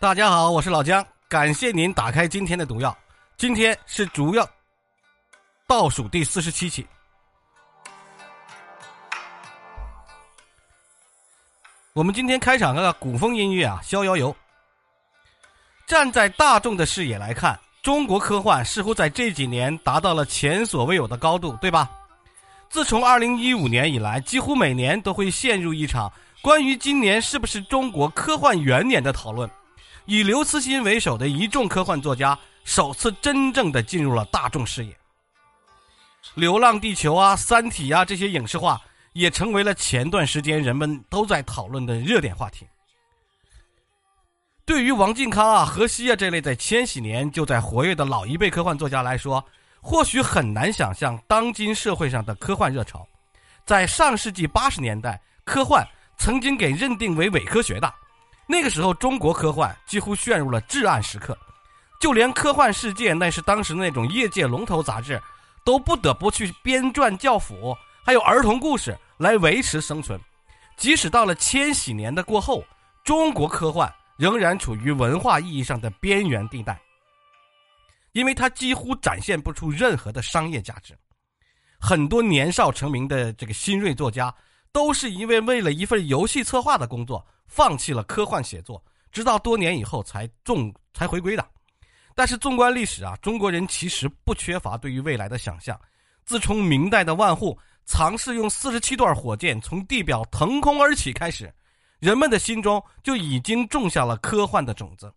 大家好，我是老姜，感谢您打开今天的毒药。今天是主要倒数第四十七期。我们今天开场个古风音乐啊，《逍遥游》。站在大众的视野来看，中国科幻似乎在这几年达到了前所未有的高度，对吧？自从二零一五年以来，几乎每年都会陷入一场关于今年是不是中国科幻元年的讨论。以刘慈欣为首的一众科幻作家首次真正的进入了大众视野，《流浪地球》啊，《三体》啊这些影视化也成为了前段时间人们都在讨论的热点话题。对于王靖康啊、何西啊这类在千禧年就在活跃的老一辈科幻作家来说，或许很难想象当今社会上的科幻热潮。在上世纪八十年代，科幻曾经给认定为伪科学的。那个时候，中国科幻几乎陷入了至暗时刻，就连《科幻世界》那是当时那种业界龙头杂志，都不得不去编撰教辅，还有儿童故事来维持生存。即使到了千禧年的过后，中国科幻仍然处于文化意义上的边缘地带，因为它几乎展现不出任何的商业价值。很多年少成名的这个新锐作家，都是因为为了一份游戏策划的工作。放弃了科幻写作，直到多年以后才重才回归的。但是纵观历史啊，中国人其实不缺乏对于未来的想象。自从明代的万户尝试用四十七段火箭从地表腾空而起开始，人们的心中就已经种下了科幻的种子。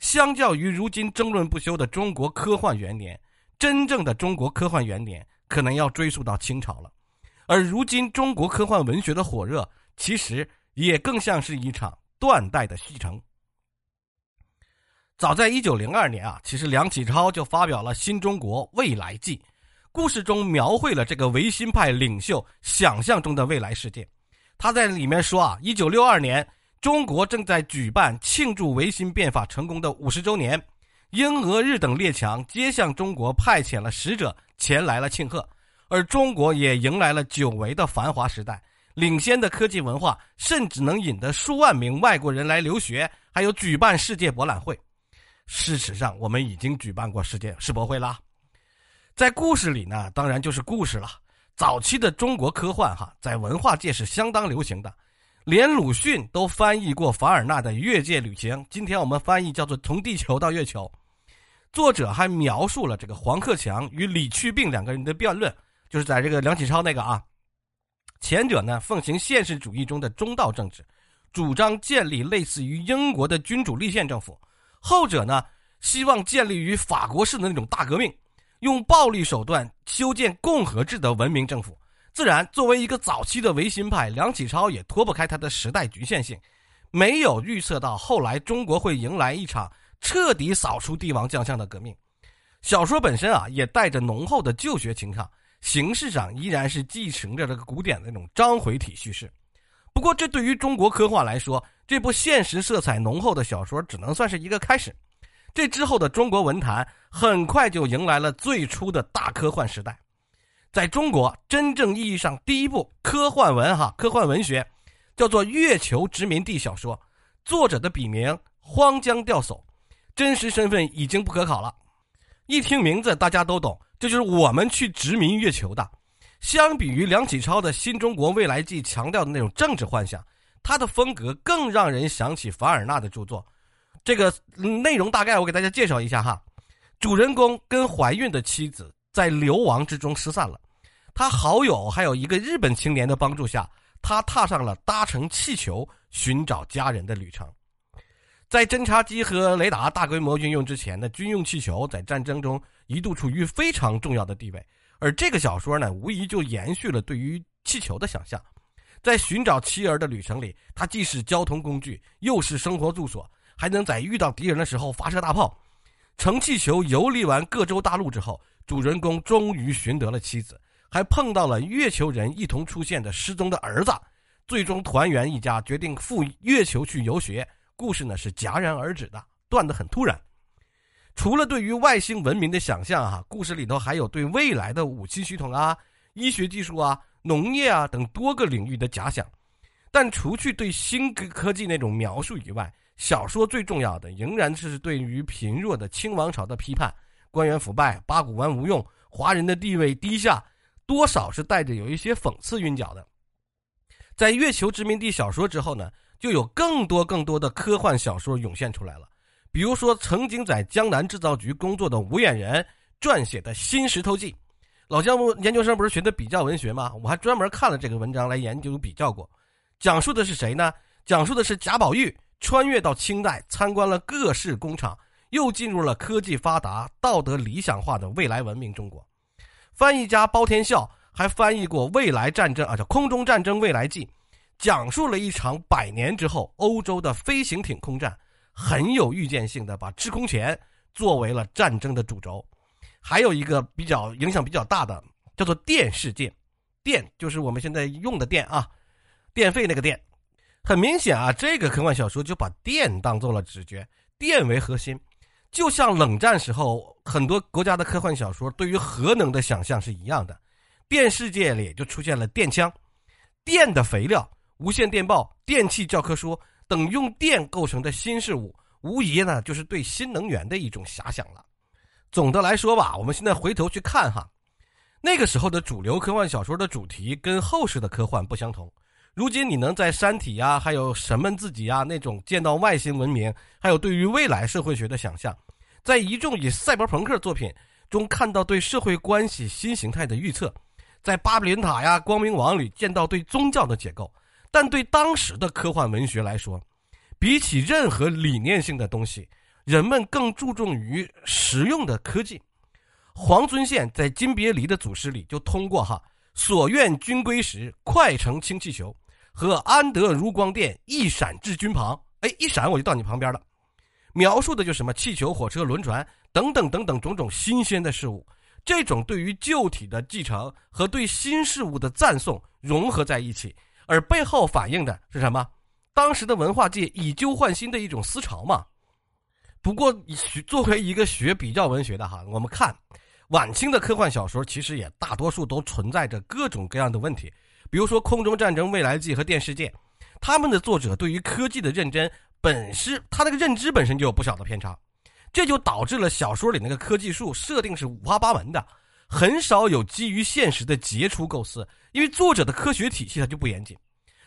相较于如今争论不休的中国科幻元年，真正的中国科幻元年可能要追溯到清朝了。而如今中国科幻文学的火热，其实。也更像是一场断代的西城。早在一九零二年啊，其实梁启超就发表了《新中国未来记》，故事中描绘了这个维新派领袖想象中的未来世界。他在里面说啊，一九六二年，中国正在举办庆祝维新变法成功的五十周年，英、俄、日等列强皆向中国派遣了使者前来了庆贺，而中国也迎来了久违的繁华时代。领先的科技文化，甚至能引得数万名外国人来留学，还有举办世界博览会。事实上，我们已经举办过世界世博会啦。在故事里呢，当然就是故事了。早期的中国科幻哈，在文化界是相当流行的，连鲁迅都翻译过凡尔纳的《越界旅行》，今天我们翻译叫做《从地球到月球》。作者还描述了这个黄克强与李去病两个人的辩论，就是在这个梁启超那个啊。前者呢，奉行现实主义中的中道政治，主张建立类似于英国的君主立宪政府；后者呢，希望建立于法国式的那种大革命，用暴力手段修建共和制的文明政府。自然，作为一个早期的维新派，梁启超也脱不开他的时代局限性，没有预测到后来中国会迎来一场彻底扫除帝王将相的革命。小说本身啊，也带着浓厚的旧学情操。形式上依然是继承着这个古典的那种章回体叙事，不过这对于中国科幻来说，这部现实色彩浓厚的小说只能算是一个开始。这之后的中国文坛很快就迎来了最初的大科幻时代。在中国真正意义上第一部科幻文哈科幻文学，叫做《月球殖民地》小说，作者的笔名荒江钓叟，真实身份已经不可考了。一听名字，大家都懂。这就是我们去殖民月球的。相比于梁启超的《新中国未来记》强调的那种政治幻想，他的风格更让人想起凡尔纳的著作。这个内容大概我给大家介绍一下哈。主人公跟怀孕的妻子在流亡之中失散了，他好友还有一个日本青年的帮助下，他踏上了搭乘气球寻找家人的旅程。在侦察机和雷达大规模运用之前的军用气球，在战争中。一度处于非常重要的地位，而这个小说呢，无疑就延续了对于气球的想象。在寻找妻儿的旅程里，它既是交通工具，又是生活住所，还能在遇到敌人的时候发射大炮。乘气球游历完各州大陆之后，主人公终于寻得了妻子，还碰到了月球人一同出现的失踪的儿子。最终团圆一家，决定赴月球去游学。故事呢是戛然而止的，断得很突然。除了对于外星文明的想象，哈，故事里头还有对未来的武器系统啊、医学技术啊、农业啊等多个领域的假想。但除去对新科科技那种描述以外，小说最重要的仍然是对于贫弱的清王朝的批判，官员腐败，八股文无用，华人的地位低下，多少是带着有一些讽刺韵脚的。在月球殖民地小说之后呢，就有更多更多的科幻小说涌现出来了。比如说，曾经在江南制造局工作的吴眼人撰写的《新石头记》，老姜研究生不是学的比较文学吗？我还专门看了这个文章来研究比较过。讲述的是谁呢？讲述的是贾宝玉穿越到清代，参观了各式工厂，又进入了科技发达、道德理想化的未来文明中国。翻译家包天笑。还翻译过《未来战争》啊，叫《空中战争未来记》，讲述了一场百年之后欧洲的飞行艇空战，很有预见性的把制空权作为了战争的主轴。还有一个比较影响比较大的，叫做电事件，电就是我们现在用的电啊，电费那个电。很明显啊，这个科幻小说就把电当做了主角，电为核心，就像冷战时候很多国家的科幻小说对于核能的想象是一样的。电世界里就出现了电枪、电的肥料、无线电报、电气教科书等用电构成的新事物，无疑呢就是对新能源的一种遐想了。总的来说吧，我们现在回头去看哈，那个时候的主流科幻小说的主题跟后世的科幻不相同。如今你能在《山体》呀，还有神们自己呀那种见到外星文明，还有对于未来社会学的想象，在一众以赛博朋克作品中看到对社会关系新形态的预测。在巴比伦塔呀、光明王里见到对宗教的解构，但对当时的科幻文学来说，比起任何理念性的东西，人们更注重于实用的科技。黄遵宪在金别离的祖师里就通过哈“所愿君归时，快乘氢气球”和“安得如光电，一闪至君旁”，哎，一闪我就到你旁边了，描述的就什么气球、火车、轮船等等等等种种新鲜的事物。这种对于旧体的继承和对新事物的赞颂融合在一起，而背后反映的是什么？当时的文化界以旧换新的一种思潮嘛。不过，学作为一个学比较文学的哈，我们看晚清的科幻小说，其实也大多数都存在着各种各样的问题。比如说《空中战争未来记》和《电视界》，他们的作者对于科技的认真，本身他那个认知本身就有不小的偏差。这就导致了小说里那个科技树设定是五花八门的，很少有基于现实的杰出构思，因为作者的科学体系它就不严谨。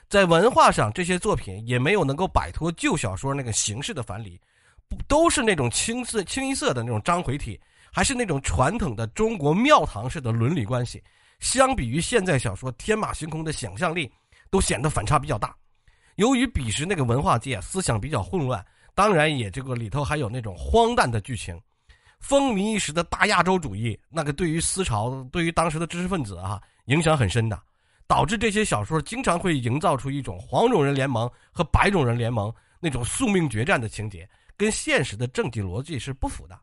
在文化上，这些作品也没有能够摆脱旧小说那个形式的樊篱，不都是那种青色、清一色的那种章回体，还是那种传统的中国庙堂式的伦理关系。相比于现在小说天马行空的想象力，都显得反差比较大。由于彼时那个文化界思想比较混乱。当然，也这个里头还有那种荒诞的剧情，风靡一时的大亚洲主义，那个对于思潮、对于当时的知识分子啊影响很深的，导致这些小说经常会营造出一种黄种人联盟和白种人联盟那种宿命决战的情节，跟现实的政治逻辑是不符的。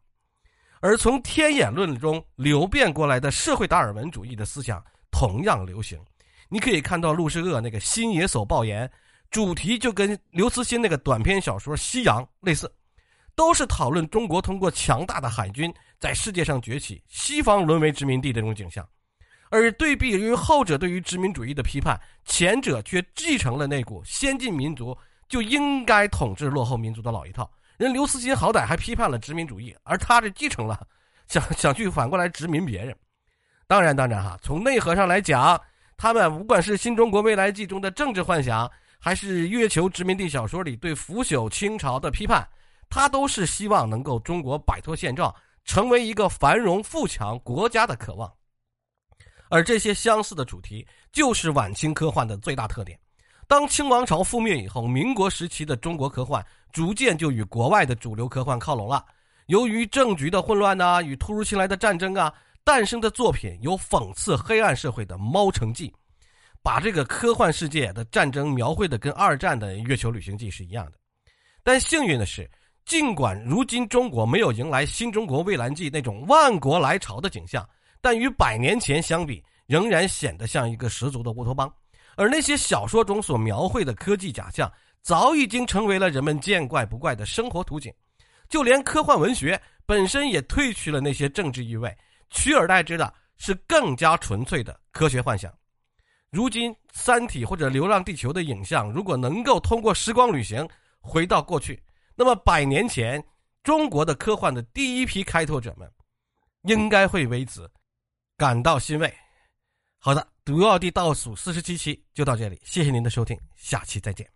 而从天演论中流变过来的社会达尔文主义的思想同样流行，你可以看到陆世鄂那个《新野叟报言》。主题就跟刘慈欣那个短篇小说《夕阳》类似，都是讨论中国通过强大的海军在世界上崛起，西方沦为殖民地这种景象。而对比于后者对于殖民主义的批判，前者却继承了那股先进民族就应该统治落后民族的老一套。人刘慈欣好歹还批判了殖民主义，而他这继承了，想想去反过来殖民别人。当然，当然哈，从内核上来讲，他们不管是《新中国未来记》中的政治幻想。还是月球殖民地小说里对腐朽清朝的批判，他都是希望能够中国摆脱现状，成为一个繁荣富强国家的渴望。而这些相似的主题，就是晚清科幻的最大特点。当清王朝覆灭以后，民国时期的中国科幻逐渐就与国外的主流科幻靠拢了。由于政局的混乱呐，与突如其来的战争啊，诞生的作品有讽刺黑暗社会的《猫城记》。把这个科幻世界的战争描绘的跟二战的《月球旅行记》是一样的，但幸运的是，尽管如今中国没有迎来新中国蔚蓝记那种万国来朝的景象，但与百年前相比，仍然显得像一个十足的乌托邦。而那些小说中所描绘的科技假象，早已经成为了人们见怪不怪的生活图景。就连科幻文学本身也褪去了那些政治意味，取而代之的是更加纯粹的科学幻想。如今，《三体》或者《流浪地球》的影像，如果能够通过时光旅行回到过去，那么百年前中国的科幻的第一批开拓者们，应该会为此感到欣慰。好的，毒药地倒数四十七期就到这里，谢谢您的收听，下期再见。